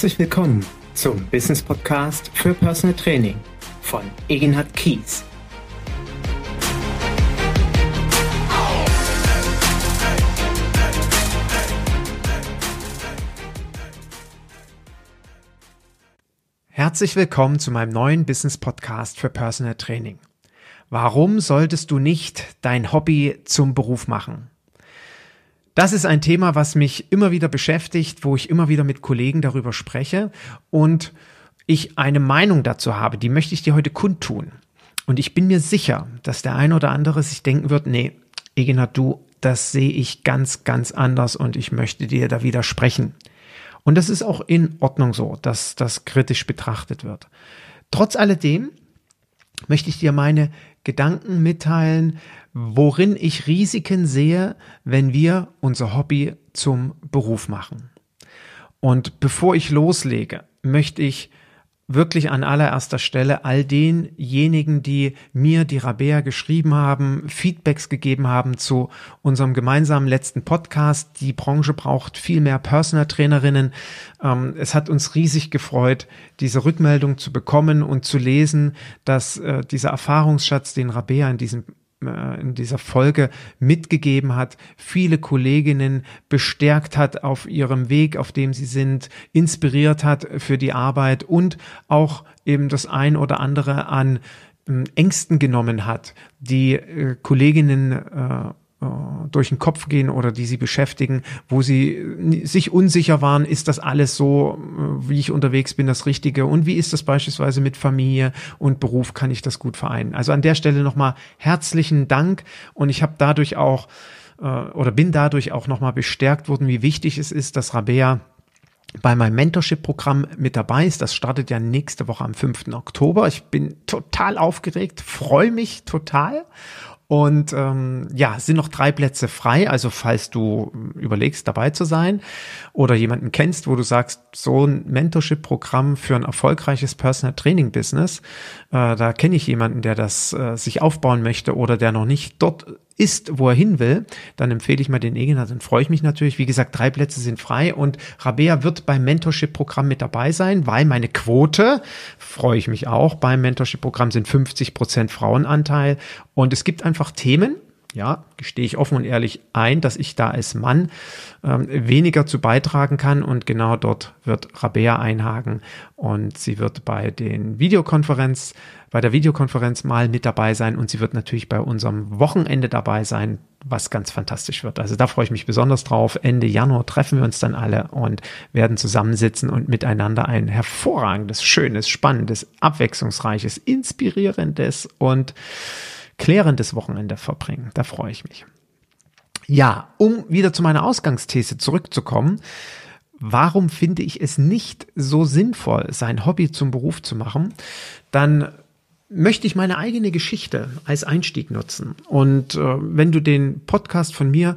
Herzlich willkommen zum Business Podcast für Personal Training von Egenhard Kies. Herzlich willkommen zu meinem neuen Business Podcast für Personal Training. Warum solltest du nicht dein Hobby zum Beruf machen? Das ist ein Thema, was mich immer wieder beschäftigt, wo ich immer wieder mit Kollegen darüber spreche und ich eine Meinung dazu habe, die möchte ich dir heute kundtun. Und ich bin mir sicher, dass der eine oder andere sich denken wird, nee, Egina, du, das sehe ich ganz, ganz anders und ich möchte dir da widersprechen. Und das ist auch in Ordnung so, dass das kritisch betrachtet wird. Trotz alledem möchte ich dir meine Gedanken mitteilen, worin ich Risiken sehe, wenn wir unser Hobby zum Beruf machen. Und bevor ich loslege, möchte ich wirklich an allererster Stelle all denjenigen, die mir die Rabea geschrieben haben, Feedbacks gegeben haben zu unserem gemeinsamen letzten Podcast. Die Branche braucht viel mehr Personal Trainerinnen. Ähm, es hat uns riesig gefreut, diese Rückmeldung zu bekommen und zu lesen, dass äh, dieser Erfahrungsschatz, den Rabea in diesem in dieser Folge mitgegeben hat, viele Kolleginnen bestärkt hat auf ihrem Weg, auf dem sie sind, inspiriert hat für die Arbeit und auch eben das ein oder andere an ähm, Ängsten genommen hat, die äh, Kolleginnen äh, äh, durch den Kopf gehen oder die sie beschäftigen, wo sie sich unsicher waren, ist das alles so, äh, wie ich unterwegs bin, das Richtige und wie ist das beispielsweise mit Familie und Beruf, kann ich das gut vereinen. Also an der Stelle nochmal herzlichen Dank und ich habe dadurch auch äh, oder bin dadurch auch nochmal bestärkt worden, wie wichtig es ist, dass Rabea bei meinem Mentorship-Programm mit dabei ist. Das startet ja nächste Woche am 5. Oktober. Ich bin total aufgeregt, freue mich total und ähm, ja, sind noch drei Plätze frei. Also falls du überlegst, dabei zu sein oder jemanden kennst, wo du sagst, so ein Mentorship-Programm für ein erfolgreiches Personal Training Business, äh, da kenne ich jemanden, der das äh, sich aufbauen möchte oder der noch nicht dort ist, wo er hin will, dann empfehle ich mal den Egena, dann freue ich mich natürlich. Wie gesagt, drei Plätze sind frei und Rabea wird beim Mentorship-Programm mit dabei sein, weil meine Quote, freue ich mich auch, beim Mentorship-Programm sind 50 Prozent Frauenanteil und es gibt einfach Themen, ja, gestehe ich offen und ehrlich ein, dass ich da als Mann ähm, weniger zu beitragen kann und genau dort wird Rabea einhaken und sie wird bei den Videokonferenz, bei der Videokonferenz mal mit dabei sein und sie wird natürlich bei unserem Wochenende dabei sein, was ganz fantastisch wird. Also da freue ich mich besonders drauf. Ende Januar treffen wir uns dann alle und werden zusammensitzen und miteinander ein hervorragendes, schönes, spannendes, abwechslungsreiches, inspirierendes und klärendes Wochenende verbringen. Da freue ich mich. Ja, um wieder zu meiner Ausgangsthese zurückzukommen. Warum finde ich es nicht so sinnvoll, sein Hobby zum Beruf zu machen? Dann möchte ich meine eigene Geschichte als Einstieg nutzen. Und äh, wenn du den Podcast von mir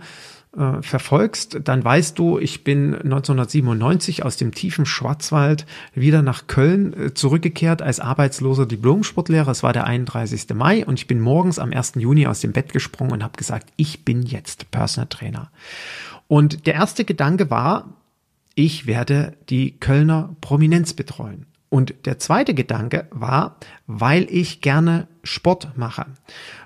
äh, verfolgst, dann weißt du, ich bin 1997 aus dem tiefen Schwarzwald wieder nach Köln äh, zurückgekehrt als arbeitsloser Diplomsportlehrer. Es war der 31. Mai und ich bin morgens am 1. Juni aus dem Bett gesprungen und habe gesagt, ich bin jetzt Personal Trainer. Und der erste Gedanke war, ich werde die Kölner Prominenz betreuen. Und der zweite Gedanke war, weil ich gerne Sport mache,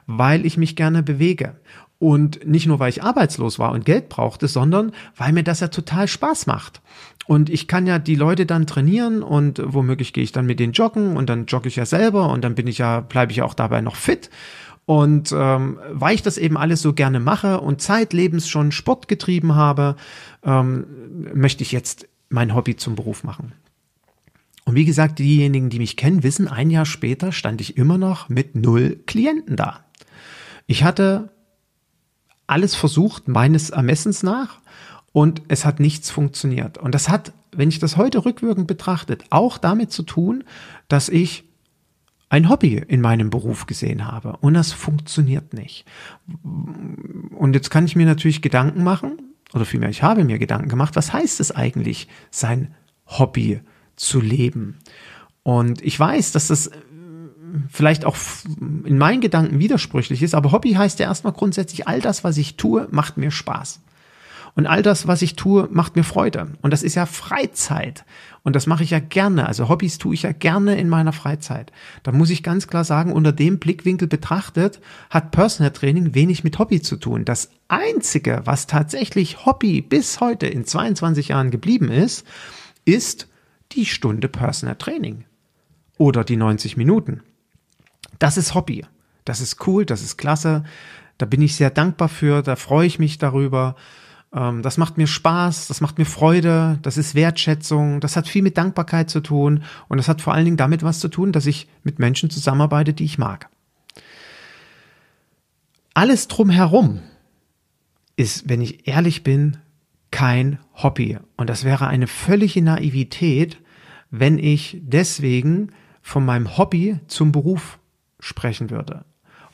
weil ich mich gerne bewege und nicht nur, weil ich arbeitslos war und Geld brauchte, sondern weil mir das ja total Spaß macht. Und ich kann ja die Leute dann trainieren und womöglich gehe ich dann mit denen joggen und dann jogge ich ja selber und dann bin ich ja, bleibe ich ja auch dabei noch fit. Und ähm, weil ich das eben alles so gerne mache und zeitlebens schon Sport getrieben habe, ähm, möchte ich jetzt mein Hobby zum Beruf machen. Und wie gesagt, diejenigen, die mich kennen, wissen, ein Jahr später stand ich immer noch mit null Klienten da. Ich hatte alles versucht, meines Ermessens nach, und es hat nichts funktioniert. Und das hat, wenn ich das heute rückwirkend betrachtet, auch damit zu tun, dass ich ein Hobby in meinem Beruf gesehen habe und das funktioniert nicht. Und jetzt kann ich mir natürlich Gedanken machen, oder vielmehr, ich habe mir Gedanken gemacht, was heißt es eigentlich, sein Hobby zu leben? Und ich weiß, dass das vielleicht auch in meinen Gedanken widersprüchlich ist, aber Hobby heißt ja erstmal grundsätzlich, all das, was ich tue, macht mir Spaß. Und all das, was ich tue, macht mir Freude. Und das ist ja Freizeit. Und das mache ich ja gerne. Also Hobbys tue ich ja gerne in meiner Freizeit. Da muss ich ganz klar sagen, unter dem Blickwinkel betrachtet, hat Personal Training wenig mit Hobby zu tun. Das einzige, was tatsächlich Hobby bis heute in 22 Jahren geblieben ist, ist die Stunde Personal Training. Oder die 90 Minuten. Das ist Hobby. Das ist cool, das ist klasse. Da bin ich sehr dankbar für, da freue ich mich darüber. Ähm, das macht mir Spaß, das macht mir Freude, das ist Wertschätzung, das hat viel mit Dankbarkeit zu tun und das hat vor allen Dingen damit was zu tun, dass ich mit Menschen zusammenarbeite, die ich mag. Alles drumherum ist, wenn ich ehrlich bin, kein Hobby. Und das wäre eine völlige Naivität, wenn ich deswegen von meinem Hobby zum Beruf sprechen würde.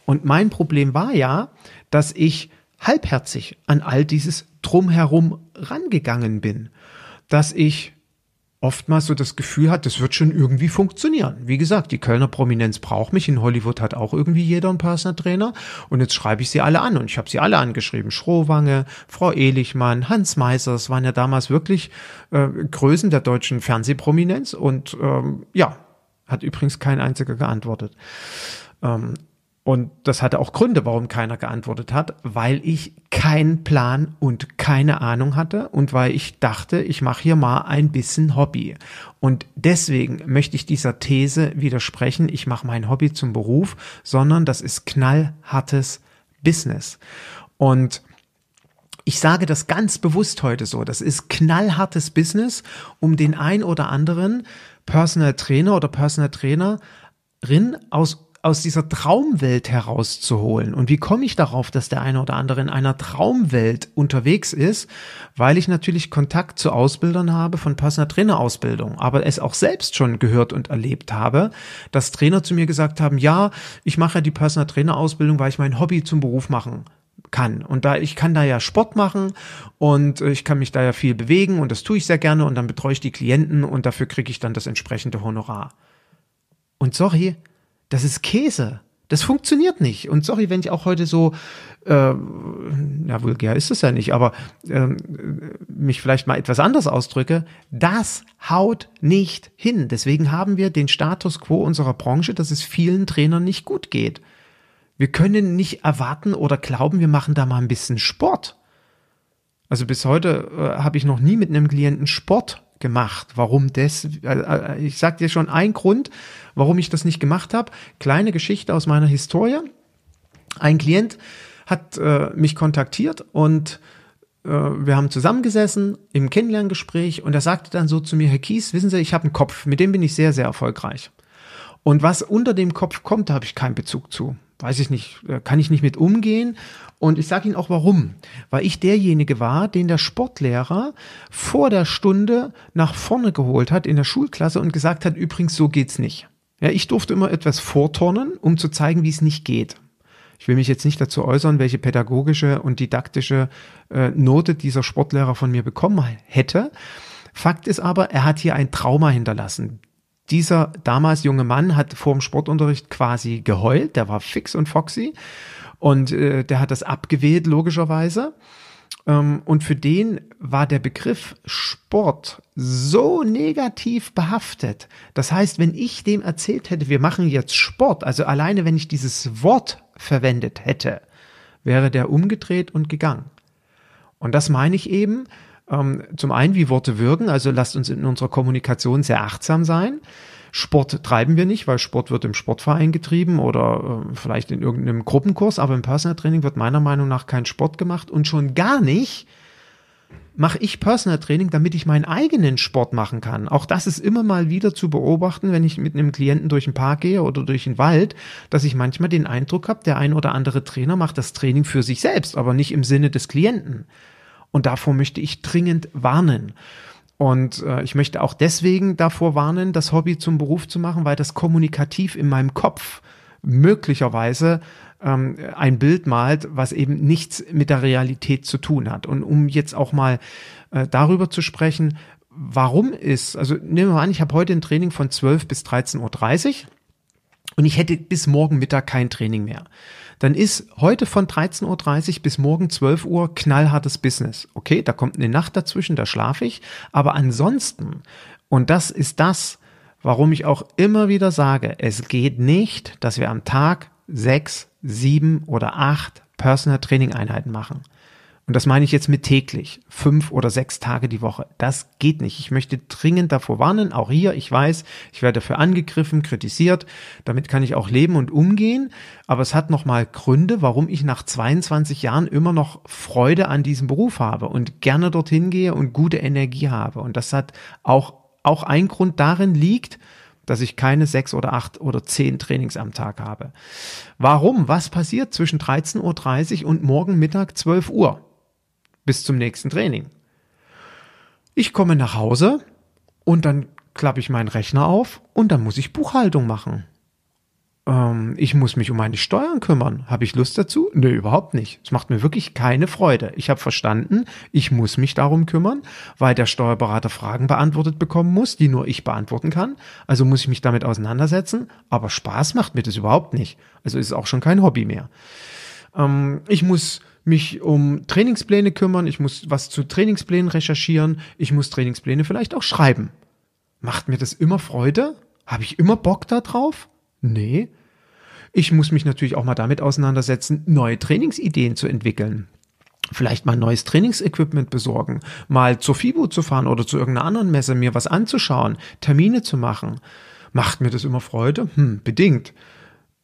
Und mein Problem war ja, dass ich halbherzig an all dieses Drumherum rangegangen bin, dass ich oftmals so das Gefühl hat, das wird schon irgendwie funktionieren. Wie gesagt, die Kölner Prominenz braucht mich. In Hollywood hat auch irgendwie jeder einen Personal Trainer. Und jetzt schreibe ich sie alle an. Und ich habe sie alle angeschrieben. Schrowange, Frau Ehlichmann, Hans Meisers waren ja damals wirklich äh, Größen der deutschen Fernsehprominenz. Und ähm, ja, hat übrigens kein einziger geantwortet. Ähm, und das hatte auch Gründe, warum keiner geantwortet hat, weil ich keinen Plan und keine Ahnung hatte und weil ich dachte, ich mache hier mal ein bisschen Hobby. Und deswegen möchte ich dieser These widersprechen, ich mache mein Hobby zum Beruf, sondern das ist knallhartes Business. Und ich sage das ganz bewusst heute so, das ist knallhartes Business, um den ein oder anderen Personal Trainer oder Personal Trainerin aus aus dieser Traumwelt herauszuholen. Und wie komme ich darauf, dass der eine oder andere in einer Traumwelt unterwegs ist? Weil ich natürlich Kontakt zu Ausbildern habe von Personal Trainer Ausbildung, aber es auch selbst schon gehört und erlebt habe, dass Trainer zu mir gesagt haben, ja, ich mache ja die Personal Trainer Ausbildung, weil ich mein Hobby zum Beruf machen kann. Und da ich kann da ja Sport machen und ich kann mich da ja viel bewegen und das tue ich sehr gerne und dann betreue ich die Klienten und dafür kriege ich dann das entsprechende Honorar. Und sorry, das ist Käse. Das funktioniert nicht. Und sorry, wenn ich auch heute so, äh, na vulgär ist es ja nicht, aber äh, mich vielleicht mal etwas anders ausdrücke, das haut nicht hin. Deswegen haben wir den Status quo unserer Branche, dass es vielen Trainern nicht gut geht. Wir können nicht erwarten oder glauben, wir machen da mal ein bisschen Sport. Also bis heute äh, habe ich noch nie mit einem Klienten Sport gemacht. Warum das? Äh, äh, ich sage dir schon einen Grund, warum ich das nicht gemacht habe. Kleine Geschichte aus meiner Historie. Ein Klient hat äh, mich kontaktiert und äh, wir haben zusammengesessen im Kennenlerngespräch und er sagte dann so zu mir, Herr Kies, wissen Sie, ich habe einen Kopf, mit dem bin ich sehr, sehr erfolgreich. Und was unter dem Kopf kommt, da habe ich keinen Bezug zu. Weiß ich nicht, äh, kann ich nicht mit umgehen und ich sage Ihnen auch warum. Weil ich derjenige war, den der Sportlehrer vor der Stunde nach vorne geholt hat in der Schulklasse und gesagt hat, übrigens, so geht's nicht. Ja, ich durfte immer etwas vorturnen, um zu zeigen, wie es nicht geht. Ich will mich jetzt nicht dazu äußern, welche pädagogische und didaktische äh, Note dieser Sportlehrer von mir bekommen hätte. Fakt ist aber, er hat hier ein Trauma hinterlassen. Dieser damals junge Mann hat vor dem Sportunterricht quasi geheult, der war fix und foxy und äh, der hat das abgewählt, logischerweise. Ähm, und für den war der Begriff Sport so negativ behaftet. Das heißt, wenn ich dem erzählt hätte, wir machen jetzt Sport, also alleine wenn ich dieses Wort verwendet hätte, wäre der umgedreht und gegangen. Und das meine ich eben, ähm, zum einen, wie Worte wirken, also lasst uns in unserer Kommunikation sehr achtsam sein. Sport treiben wir nicht, weil Sport wird im Sportverein getrieben oder äh, vielleicht in irgendeinem Gruppenkurs, aber im Personal Training wird meiner Meinung nach kein Sport gemacht und schon gar nicht mache ich Personal Training, damit ich meinen eigenen Sport machen kann. Auch das ist immer mal wieder zu beobachten, wenn ich mit einem Klienten durch den Park gehe oder durch den Wald, dass ich manchmal den Eindruck habe, der ein oder andere Trainer macht das Training für sich selbst, aber nicht im Sinne des Klienten. Und davor möchte ich dringend warnen. Und äh, ich möchte auch deswegen davor warnen, das Hobby zum Beruf zu machen, weil das kommunikativ in meinem Kopf möglicherweise ähm, ein Bild malt, was eben nichts mit der Realität zu tun hat. Und um jetzt auch mal äh, darüber zu sprechen, warum ist, also nehmen wir mal an, ich habe heute ein Training von 12 bis 13.30 Uhr und ich hätte bis morgen Mittag kein Training mehr. Dann ist heute von 13.30 Uhr bis morgen 12 Uhr knallhartes Business. Okay, da kommt eine Nacht dazwischen, da schlafe ich. Aber ansonsten, und das ist das, warum ich auch immer wieder sage, es geht nicht, dass wir am Tag sechs, sieben oder acht Personal Training Einheiten machen. Und das meine ich jetzt mit täglich, fünf oder sechs Tage die Woche. Das geht nicht. Ich möchte dringend davor warnen. Auch hier, ich weiß, ich werde dafür angegriffen, kritisiert. Damit kann ich auch leben und umgehen. Aber es hat nochmal Gründe, warum ich nach 22 Jahren immer noch Freude an diesem Beruf habe und gerne dorthin gehe und gute Energie habe. Und das hat auch, auch ein Grund darin liegt, dass ich keine sechs oder acht oder zehn Trainings am Tag habe. Warum? Was passiert zwischen 13.30 Uhr und morgen Mittag 12 Uhr? Bis zum nächsten Training. Ich komme nach Hause und dann klappe ich meinen Rechner auf und dann muss ich Buchhaltung machen. Ähm, ich muss mich um meine Steuern kümmern. Habe ich Lust dazu? Nö, überhaupt nicht. Es macht mir wirklich keine Freude. Ich habe verstanden, ich muss mich darum kümmern, weil der Steuerberater Fragen beantwortet bekommen muss, die nur ich beantworten kann. Also muss ich mich damit auseinandersetzen. Aber Spaß macht mir das überhaupt nicht. Also ist es auch schon kein Hobby mehr. Ähm, ich muss mich um Trainingspläne kümmern, ich muss was zu Trainingsplänen recherchieren, ich muss Trainingspläne vielleicht auch schreiben. Macht mir das immer Freude? Habe ich immer Bock da drauf? Nee. Ich muss mich natürlich auch mal damit auseinandersetzen, neue Trainingsideen zu entwickeln. Vielleicht mal neues Trainingsequipment besorgen, mal zur FIBO zu fahren oder zu irgendeiner anderen Messe, mir was anzuschauen, Termine zu machen. Macht mir das immer Freude? Hm, bedingt.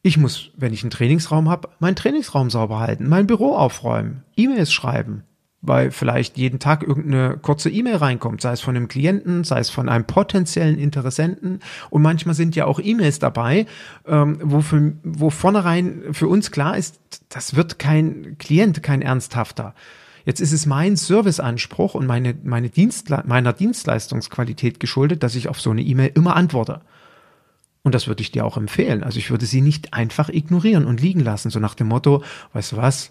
Ich muss, wenn ich einen Trainingsraum habe, meinen Trainingsraum sauber halten, mein Büro aufräumen, E-Mails schreiben, weil vielleicht jeden Tag irgendeine kurze E-Mail reinkommt, sei es von einem Klienten, sei es von einem potenziellen Interessenten. Und manchmal sind ja auch E-Mails dabei, ähm, wo, für, wo vornherein für uns klar ist, das wird kein Klient, kein ernsthafter. Jetzt ist es mein Serviceanspruch und meine, meine Dienstle meiner Dienstleistungsqualität geschuldet, dass ich auf so eine E-Mail immer antworte. Und das würde ich dir auch empfehlen. Also ich würde sie nicht einfach ignorieren und liegen lassen, so nach dem Motto, weißt du was,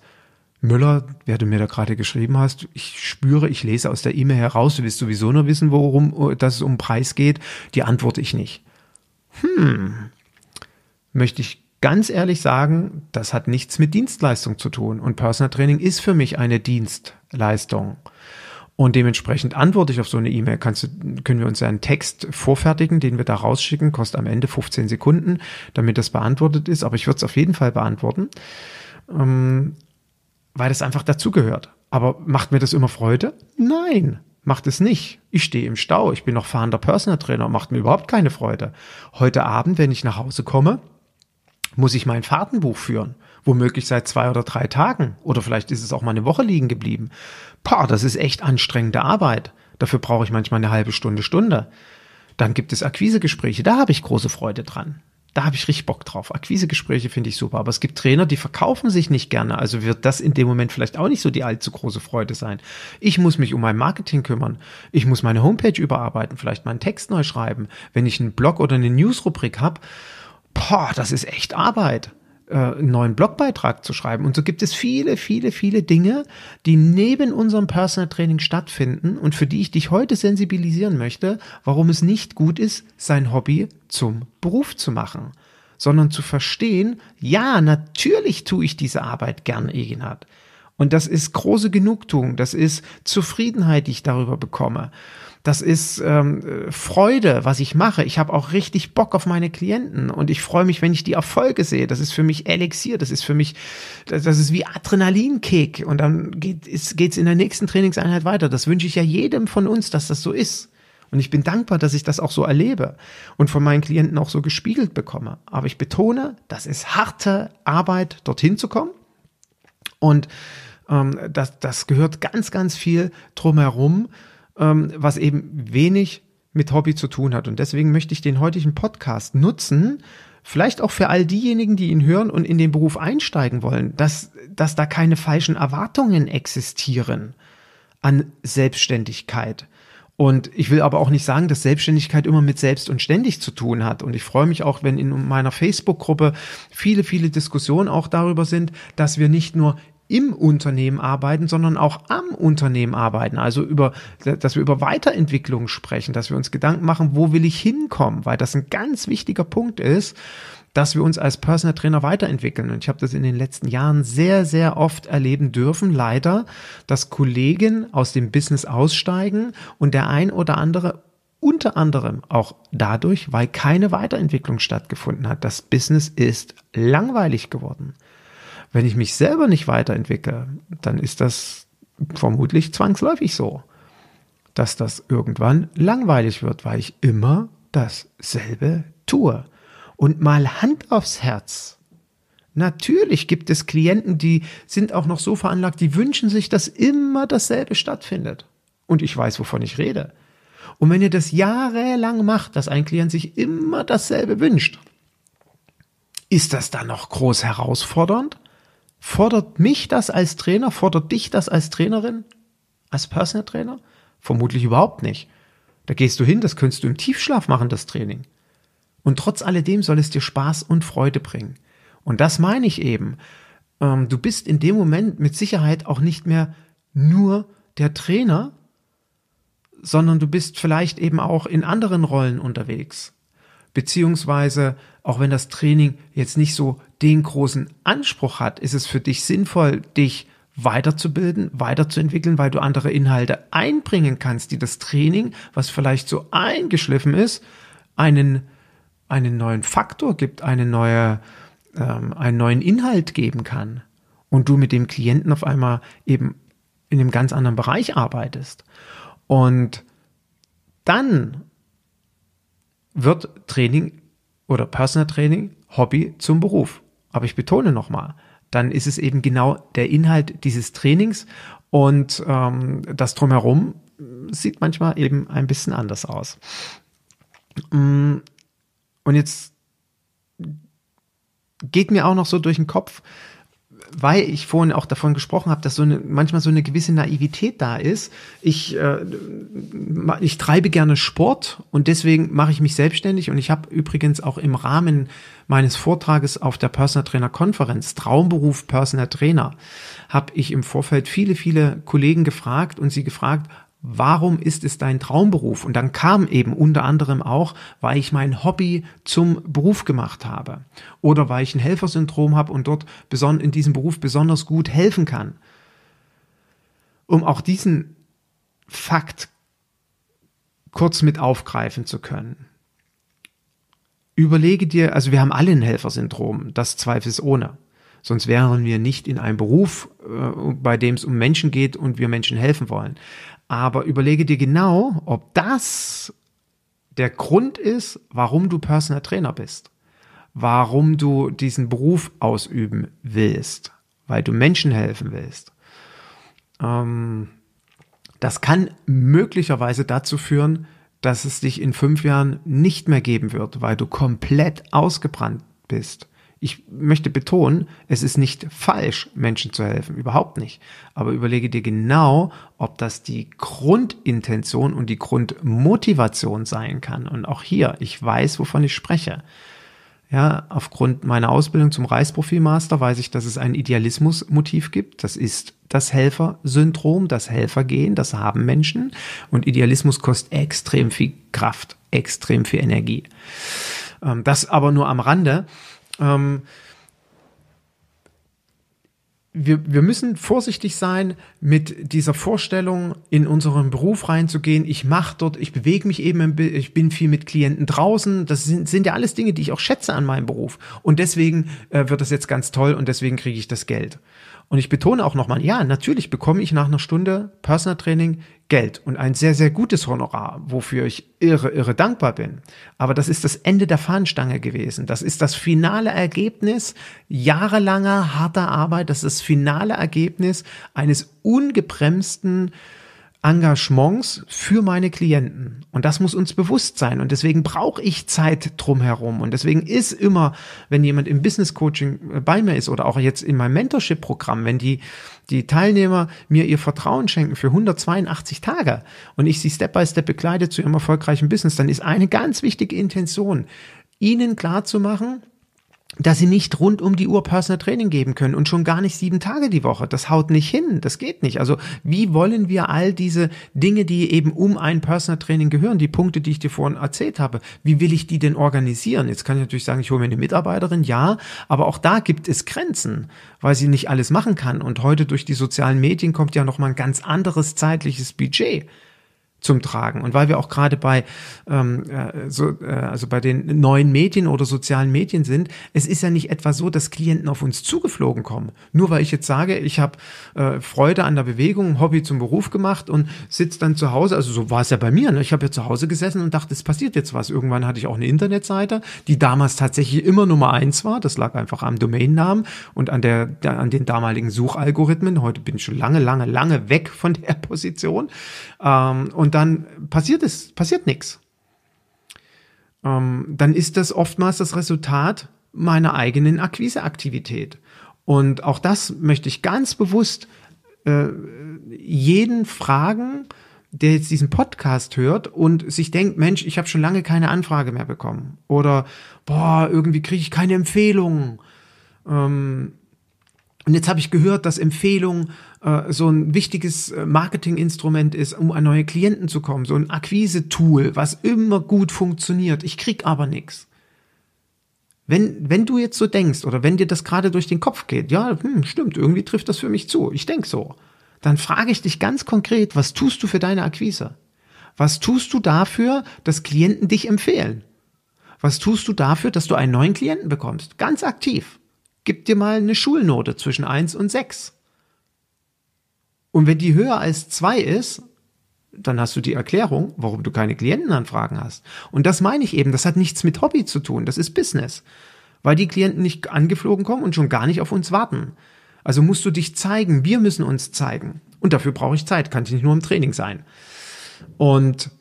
Müller, wer du mir da gerade geschrieben hast, ich spüre, ich lese aus der E-Mail heraus, du willst sowieso nur wissen, worum dass es um Preis geht, die antworte ich nicht. Hm, möchte ich ganz ehrlich sagen, das hat nichts mit Dienstleistung zu tun und Personal Training ist für mich eine Dienstleistung. Und dementsprechend antworte ich auf so eine E-Mail. Kannst du, können wir uns einen Text vorfertigen, den wir da rausschicken, kostet am Ende 15 Sekunden, damit das beantwortet ist. Aber ich würde es auf jeden Fall beantworten, ähm, weil das einfach dazugehört. Aber macht mir das immer Freude? Nein, macht es nicht. Ich stehe im Stau, ich bin noch fahrender Personal Trainer, macht mir überhaupt keine Freude. Heute Abend, wenn ich nach Hause komme, muss ich mein Fahrtenbuch führen. Womöglich seit zwei oder drei Tagen. Oder vielleicht ist es auch mal eine Woche liegen geblieben. Pah, das ist echt anstrengende Arbeit. Dafür brauche ich manchmal eine halbe Stunde, Stunde. Dann gibt es Akquisegespräche, da habe ich große Freude dran. Da habe ich richtig Bock drauf. Akquisegespräche finde ich super. Aber es gibt Trainer, die verkaufen sich nicht gerne. Also wird das in dem Moment vielleicht auch nicht so die allzu große Freude sein. Ich muss mich um mein Marketing kümmern. Ich muss meine Homepage überarbeiten, vielleicht meinen Text neu schreiben. Wenn ich einen Blog oder eine Newsrubrik habe, boah, das ist echt Arbeit äh, einen neuen Blogbeitrag zu schreiben. Und so gibt es viele, viele, viele Dinge, die neben unserem Personal Training stattfinden und für die ich dich heute sensibilisieren möchte, warum es nicht gut ist, sein Hobby zum Beruf zu machen, sondern zu verstehen, ja, natürlich tue ich diese Arbeit gern, Egenhard. Und das ist große Genugtuung, das ist Zufriedenheit, die ich darüber bekomme. Das ist ähm, Freude, was ich mache. Ich habe auch richtig Bock auf meine Klienten und ich freue mich, wenn ich die Erfolge sehe. Das ist für mich Elixier, das ist für mich, das, das ist wie Adrenalinkick und dann geht es geht's in der nächsten Trainingseinheit weiter. Das wünsche ich ja jedem von uns, dass das so ist. Und ich bin dankbar, dass ich das auch so erlebe und von meinen Klienten auch so gespiegelt bekomme. Aber ich betone, das ist harte Arbeit, dorthin zu kommen. Und ähm, das, das gehört ganz, ganz viel drumherum ähm, was eben wenig mit Hobby zu tun hat. Und deswegen möchte ich den heutigen Podcast nutzen, vielleicht auch für all diejenigen, die ihn hören und in den Beruf einsteigen wollen, dass, dass da keine falschen Erwartungen existieren an Selbstständigkeit. Und ich will aber auch nicht sagen, dass Selbstständigkeit immer mit selbst und ständig zu tun hat. Und ich freue mich auch, wenn in meiner Facebook-Gruppe viele, viele Diskussionen auch darüber sind, dass wir nicht nur im Unternehmen arbeiten, sondern auch am Unternehmen arbeiten. Also über, dass wir über Weiterentwicklung sprechen, dass wir uns Gedanken machen, wo will ich hinkommen, weil das ein ganz wichtiger Punkt ist, dass wir uns als Personal Trainer weiterentwickeln. Und ich habe das in den letzten Jahren sehr, sehr oft erleben dürfen, leider, dass Kollegen aus dem Business aussteigen und der ein oder andere unter anderem auch dadurch, weil keine Weiterentwicklung stattgefunden hat. Das Business ist langweilig geworden. Wenn ich mich selber nicht weiterentwickle, dann ist das vermutlich zwangsläufig so, dass das irgendwann langweilig wird, weil ich immer dasselbe tue. Und mal Hand aufs Herz. Natürlich gibt es Klienten, die sind auch noch so veranlagt, die wünschen sich, dass immer dasselbe stattfindet. Und ich weiß, wovon ich rede. Und wenn ihr das jahrelang macht, dass ein Klient sich immer dasselbe wünscht, ist das dann noch groß herausfordernd? Fordert mich das als Trainer? Fordert dich das als Trainerin? Als Personal Trainer? Vermutlich überhaupt nicht. Da gehst du hin, das könntest du im Tiefschlaf machen, das Training. Und trotz alledem soll es dir Spaß und Freude bringen. Und das meine ich eben. Ähm, du bist in dem Moment mit Sicherheit auch nicht mehr nur der Trainer, sondern du bist vielleicht eben auch in anderen Rollen unterwegs. Beziehungsweise, auch wenn das Training jetzt nicht so den großen Anspruch hat, ist es für dich sinnvoll, dich weiterzubilden, weiterzuentwickeln, weil du andere Inhalte einbringen kannst, die das Training, was vielleicht so eingeschliffen ist, einen einen neuen Faktor gibt, eine neue, ähm, einen neuen Inhalt geben kann und du mit dem Klienten auf einmal eben in einem ganz anderen Bereich arbeitest. Und dann wird Training oder Personal Training Hobby zum Beruf. Aber ich betone nochmal, dann ist es eben genau der Inhalt dieses Trainings und ähm, das drumherum sieht manchmal eben ein bisschen anders aus. Mm, und jetzt geht mir auch noch so durch den Kopf, weil ich vorhin auch davon gesprochen habe, dass so eine, manchmal so eine gewisse Naivität da ist. Ich, äh, ich treibe gerne Sport und deswegen mache ich mich selbstständig und ich habe übrigens auch im Rahmen meines Vortrages auf der Personal Trainer Konferenz Traumberuf Personal Trainer habe ich im Vorfeld viele viele Kollegen gefragt und sie gefragt, warum ist es dein Traumberuf? Und dann kam eben unter anderem auch, weil ich mein Hobby zum Beruf gemacht habe oder weil ich ein Helfersyndrom habe und dort in diesem Beruf besonders gut helfen kann. Um auch diesen Fakt kurz mit aufgreifen zu können. Überlege dir, also wir haben alle ein Helfersyndrom, das zweifelsohne. Sonst wären wir nicht in einem Beruf, äh, bei dem es um Menschen geht und wir Menschen helfen wollen. Aber überlege dir genau, ob das der Grund ist, warum du Personal Trainer bist. Warum du diesen Beruf ausüben willst. Weil du Menschen helfen willst. Ähm, das kann möglicherweise dazu führen, dass es dich in fünf Jahren nicht mehr geben wird, weil du komplett ausgebrannt bist. Ich möchte betonen, es ist nicht falsch, Menschen zu helfen, überhaupt nicht. Aber überlege dir genau, ob das die Grundintention und die Grundmotivation sein kann. Und auch hier, ich weiß, wovon ich spreche. Ja, aufgrund meiner Ausbildung zum Reisprofilmaster weiß ich, dass es ein Idealismusmotiv gibt. Das ist das Helfersyndrom, das Helfergehen, das haben Menschen. Und Idealismus kostet extrem viel Kraft, extrem viel Energie. Ähm, das aber nur am Rande. Ähm, wir, wir müssen vorsichtig sein, mit dieser Vorstellung in unseren Beruf reinzugehen. Ich mache dort, ich bewege mich eben, ich bin viel mit Klienten draußen. Das sind, sind ja alles Dinge, die ich auch schätze an meinem Beruf. Und deswegen äh, wird das jetzt ganz toll und deswegen kriege ich das Geld. Und ich betone auch nochmal, ja, natürlich bekomme ich nach einer Stunde Personal Training Geld und ein sehr, sehr gutes Honorar, wofür ich irre, irre dankbar bin. Aber das ist das Ende der Fahnenstange gewesen. Das ist das finale Ergebnis jahrelanger harter Arbeit. Das ist das finale Ergebnis eines ungebremsten Engagements für meine Klienten. Und das muss uns bewusst sein. Und deswegen brauche ich Zeit drumherum. Und deswegen ist immer, wenn jemand im Business Coaching äh, bei mir ist oder auch jetzt in meinem Mentorship Programm, wenn die, die Teilnehmer mir ihr Vertrauen schenken für 182 Tage und ich sie Step by Step begleite zu ihrem erfolgreichen Business, dann ist eine ganz wichtige Intention, ihnen klar zu machen, dass sie nicht rund um die Uhr Personal Training geben können und schon gar nicht sieben Tage die Woche. Das haut nicht hin, das geht nicht. Also wie wollen wir all diese Dinge, die eben um ein Personal Training gehören, die Punkte, die ich dir vorhin erzählt habe, wie will ich die denn organisieren? Jetzt kann ich natürlich sagen, ich hole mir eine Mitarbeiterin, ja, aber auch da gibt es Grenzen, weil sie nicht alles machen kann. Und heute durch die sozialen Medien kommt ja noch mal ein ganz anderes zeitliches Budget zum Tragen. Und weil wir auch gerade bei ähm, äh, so, äh, also bei den neuen Medien oder sozialen Medien sind, es ist ja nicht etwa so, dass Klienten auf uns zugeflogen kommen. Nur weil ich jetzt sage, ich habe äh, Freude an der Bewegung, Hobby zum Beruf gemacht und sitze dann zu Hause, also so war es ja bei mir. Ne? Ich habe ja zu Hause gesessen und dachte, es passiert jetzt was. Irgendwann hatte ich auch eine Internetseite, die damals tatsächlich immer Nummer eins war. Das lag einfach am Domainnamen und an der, an den damaligen Suchalgorithmen. Heute bin ich schon lange, lange, lange weg von der Position. Ähm, und dann passiert es, passiert nichts. Ähm, dann ist das oftmals das Resultat meiner eigenen Akquiseaktivität. Und auch das möchte ich ganz bewusst äh, jeden fragen, der jetzt diesen Podcast hört und sich denkt, Mensch, ich habe schon lange keine Anfrage mehr bekommen. Oder, boah, irgendwie kriege ich keine Empfehlungen. Ähm, und jetzt habe ich gehört, dass Empfehlung äh, so ein wichtiges äh, Marketinginstrument ist, um an neue Klienten zu kommen, so ein Akquise-Tool, was immer gut funktioniert. Ich krieg aber nichts. Wenn, wenn du jetzt so denkst oder wenn dir das gerade durch den Kopf geht, ja, hm, stimmt, irgendwie trifft das für mich zu, ich denk so, dann frage ich dich ganz konkret, was tust du für deine Akquise? Was tust du dafür, dass Klienten dich empfehlen? Was tust du dafür, dass du einen neuen Klienten bekommst? Ganz aktiv. Gib dir mal eine Schulnote zwischen eins und sechs. Und wenn die höher als zwei ist, dann hast du die Erklärung, warum du keine Klientenanfragen hast. Und das meine ich eben, das hat nichts mit Hobby zu tun, das ist Business. Weil die Klienten nicht angeflogen kommen und schon gar nicht auf uns warten. Also musst du dich zeigen, wir müssen uns zeigen. Und dafür brauche ich Zeit, kann ich nicht nur im Training sein. Und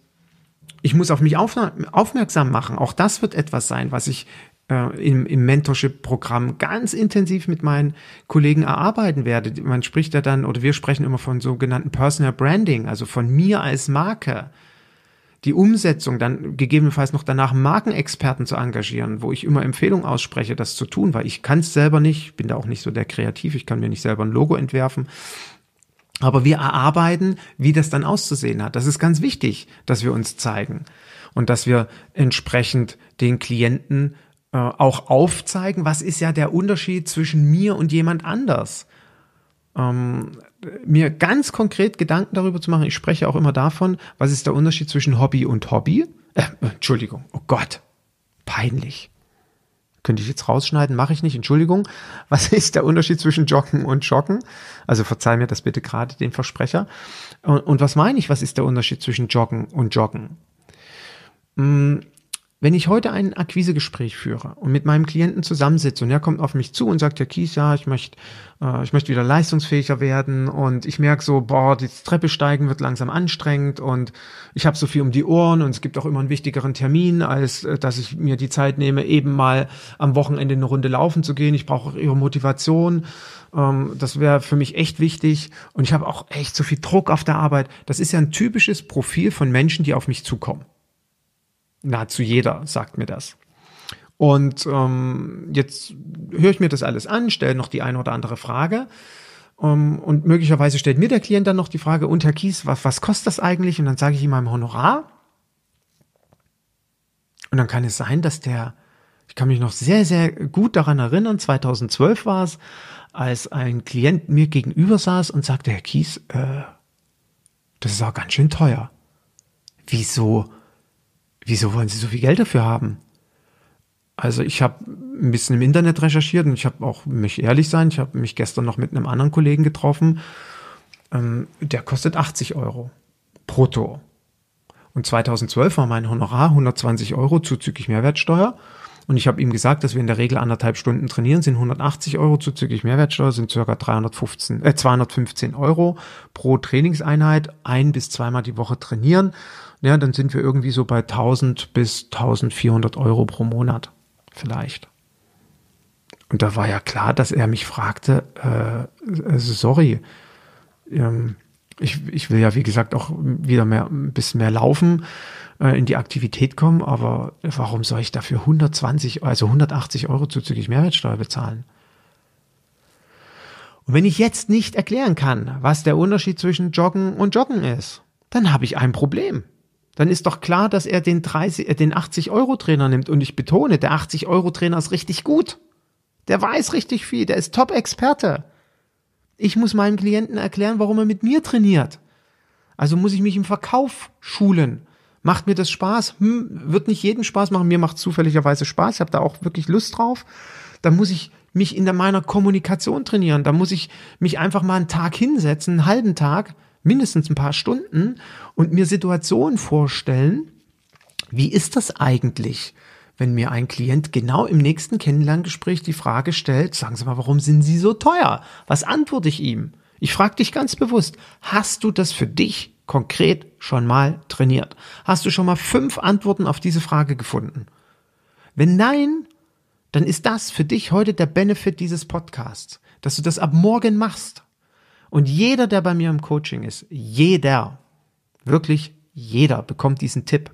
ich muss auf mich aufmerksam machen. Auch das wird etwas sein, was ich äh, im, im Mentorship-Programm ganz intensiv mit meinen Kollegen erarbeiten werde. Man spricht ja dann, oder wir sprechen immer von sogenannten Personal Branding, also von mir als Marke. Die Umsetzung, dann gegebenenfalls noch danach Markenexperten zu engagieren, wo ich immer Empfehlungen ausspreche, das zu tun, weil ich kann es selber nicht, bin da auch nicht so der Kreativ, ich kann mir nicht selber ein Logo entwerfen. Aber wir erarbeiten, wie das dann auszusehen hat. Das ist ganz wichtig, dass wir uns zeigen und dass wir entsprechend den Klienten äh, auch aufzeigen, was ist ja der Unterschied zwischen mir und jemand anders. Ähm, mir ganz konkret Gedanken darüber zu machen, ich spreche auch immer davon, was ist der Unterschied zwischen Hobby und Hobby? Äh, Entschuldigung, oh Gott, peinlich. Könnte ich jetzt rausschneiden, mache ich nicht, Entschuldigung. Was ist der Unterschied zwischen Joggen und Joggen? Also verzeih mir das bitte gerade, den Versprecher. Und, und was meine ich, was ist der Unterschied zwischen Joggen und Joggen? Hm, wenn ich heute ein Akquisegespräch führe und mit meinem Klienten zusammensitze und er kommt auf mich zu und sagt, ja Kies, ja, ich möchte, äh, ich möchte wieder leistungsfähiger werden und ich merke so, boah, die Treppe steigen wird langsam anstrengend und ich habe so viel um die Ohren und es gibt auch immer einen wichtigeren Termin, als äh, dass ich mir die Zeit nehme, eben mal am Wochenende eine Runde laufen zu gehen. Ich brauche auch ihre Motivation. Ähm, das wäre für mich echt wichtig und ich habe auch echt so viel Druck auf der Arbeit. Das ist ja ein typisches Profil von Menschen, die auf mich zukommen. Nahezu jeder sagt mir das. Und ähm, jetzt höre ich mir das alles an, stelle noch die eine oder andere Frage. Um, ähm, und möglicherweise stellt mir der Klient dann noch die Frage, und Herr Kies, was, was kostet das eigentlich? Und dann sage ich ihm mein Honorar. Und dann kann es sein, dass der, ich kann mich noch sehr, sehr gut daran erinnern, 2012 war es, als ein Klient mir gegenüber saß und sagte, Herr Kies, äh, das ist auch ganz schön teuer. Wieso? Wieso wollen Sie so viel Geld dafür haben? Also ich habe ein bisschen im Internet recherchiert und ich habe auch, mich ehrlich sein, ich habe mich gestern noch mit einem anderen Kollegen getroffen. Ähm, der kostet 80 Euro brutto. Und 2012 war mein Honorar 120 Euro zuzüglich Mehrwertsteuer. Und ich habe ihm gesagt, dass wir in der Regel anderthalb Stunden trainieren, sind 180 Euro zuzüglich Mehrwertsteuer, sind circa 315, äh, 215 Euro pro Trainingseinheit, ein bis zweimal die Woche trainieren ja, dann sind wir irgendwie so bei 1000 bis 1400 Euro pro Monat vielleicht. Und da war ja klar, dass er mich fragte, äh, sorry, ähm, ich, ich will ja, wie gesagt, auch wieder mehr, ein bisschen mehr laufen, äh, in die Aktivität kommen, aber warum soll ich dafür 120, also 180 Euro zuzüglich Mehrwertsteuer bezahlen? Und wenn ich jetzt nicht erklären kann, was der Unterschied zwischen Joggen und Joggen ist, dann habe ich ein Problem. Dann ist doch klar, dass er den 30, äh, den 80 Euro Trainer nimmt. Und ich betone, der 80 Euro Trainer ist richtig gut. Der weiß richtig viel. Der ist Top-Experte. Ich muss meinem Klienten erklären, warum er mit mir trainiert. Also muss ich mich im Verkauf schulen. Macht mir das Spaß? Hm, wird nicht jeden Spaß machen. Mir macht zufälligerweise Spaß. Ich habe da auch wirklich Lust drauf. Dann muss ich mich in meiner Kommunikation trainieren. Da muss ich mich einfach mal einen Tag hinsetzen, einen halben Tag, mindestens ein paar Stunden und mir Situationen vorstellen. Wie ist das eigentlich, wenn mir ein Klient genau im nächsten Kennenlerngespräch die Frage stellt, sagen Sie mal, warum sind Sie so teuer? Was antworte ich ihm? Ich frage dich ganz bewusst, hast du das für dich konkret schon mal trainiert? Hast du schon mal fünf Antworten auf diese Frage gefunden? Wenn nein, dann ist das für dich heute der Benefit dieses Podcasts, dass du das ab morgen machst. Und jeder, der bei mir im Coaching ist, jeder, wirklich jeder bekommt diesen Tipp.